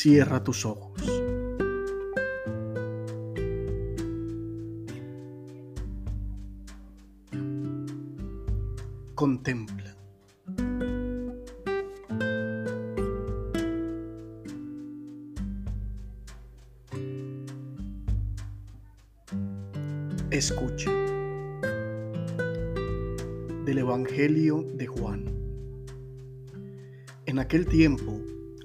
Cierra tus ojos. Contempla. Escucha. Del Evangelio de Juan. En aquel tiempo,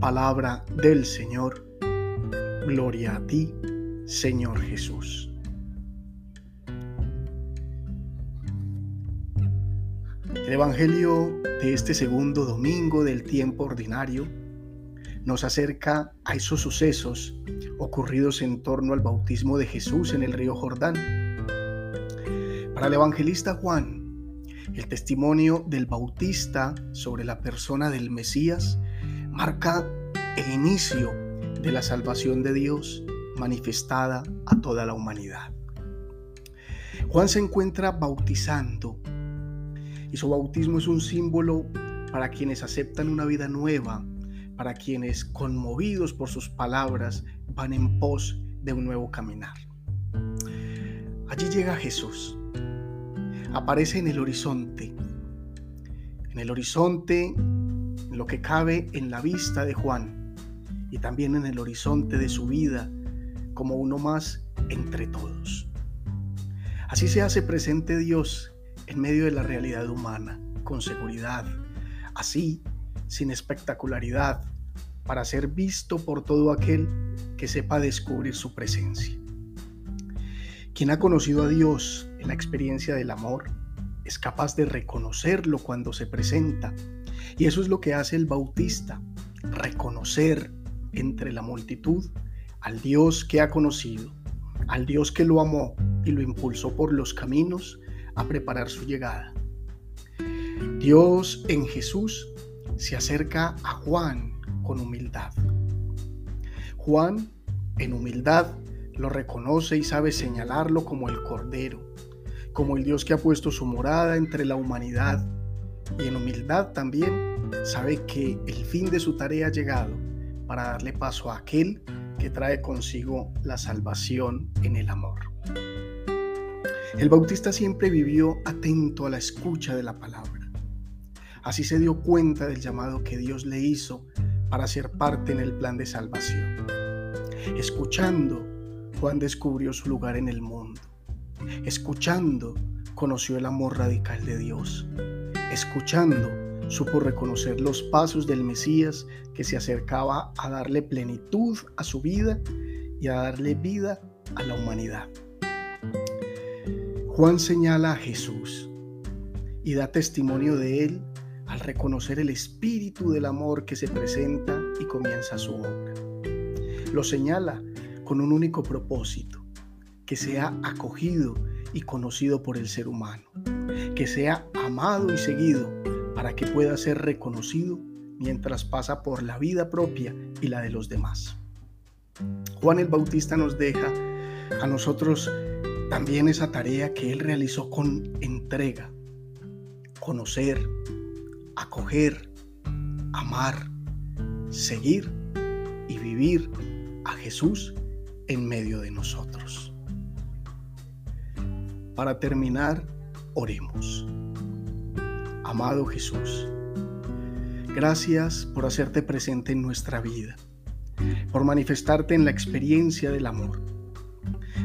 Palabra del Señor. Gloria a ti, Señor Jesús. El Evangelio de este segundo domingo del tiempo ordinario nos acerca a esos sucesos ocurridos en torno al bautismo de Jesús en el río Jordán. Para el evangelista Juan, el testimonio del bautista sobre la persona del Mesías marca el inicio de la salvación de Dios manifestada a toda la humanidad. Juan se encuentra bautizando y su bautismo es un símbolo para quienes aceptan una vida nueva, para quienes conmovidos por sus palabras van en pos de un nuevo caminar. Allí llega Jesús, aparece en el horizonte, en el horizonte, lo que cabe en la vista de Juan y también en el horizonte de su vida como uno más entre todos. Así se hace presente Dios en medio de la realidad humana, con seguridad, así, sin espectacularidad, para ser visto por todo aquel que sepa descubrir su presencia. Quien ha conocido a Dios en la experiencia del amor es capaz de reconocerlo cuando se presenta. Y eso es lo que hace el bautista, reconocer entre la multitud al Dios que ha conocido, al Dios que lo amó y lo impulsó por los caminos a preparar su llegada. Dios en Jesús se acerca a Juan con humildad. Juan, en humildad, lo reconoce y sabe señalarlo como el Cordero, como el Dios que ha puesto su morada entre la humanidad. Y en humildad también sabe que el fin de su tarea ha llegado para darle paso a aquel que trae consigo la salvación en el amor. El bautista siempre vivió atento a la escucha de la palabra. Así se dio cuenta del llamado que Dios le hizo para ser parte en el plan de salvación. Escuchando, Juan descubrió su lugar en el mundo. Escuchando, conoció el amor radical de Dios. Escuchando, supo reconocer los pasos del Mesías que se acercaba a darle plenitud a su vida y a darle vida a la humanidad. Juan señala a Jesús y da testimonio de él al reconocer el espíritu del amor que se presenta y comienza su obra. Lo señala con un único propósito, que sea acogido y conocido por el ser humano, que sea amado y seguido para que pueda ser reconocido mientras pasa por la vida propia y la de los demás. Juan el Bautista nos deja a nosotros también esa tarea que Él realizó con entrega, conocer, acoger, amar, seguir y vivir a Jesús en medio de nosotros. Para terminar, oremos. Amado Jesús, gracias por hacerte presente en nuestra vida por manifestarte en la experiencia del amor.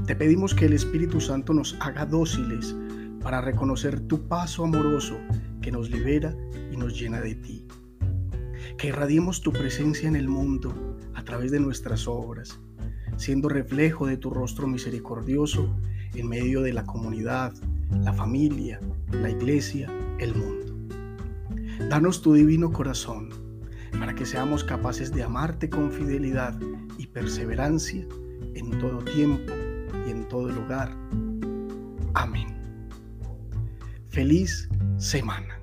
Te pedimos que el Espíritu Santo nos haga dóciles para reconocer tu paso amoroso que nos libera y nos llena de ti. Que irradiemos tu presencia en el mundo a través de nuestras obras, siendo reflejo de tu rostro misericordioso en medio de la comunidad, la familia, la iglesia, el mundo. Danos tu divino corazón para que seamos capaces de amarte con fidelidad y perseverancia en todo tiempo y en todo lugar. Amén. Feliz semana.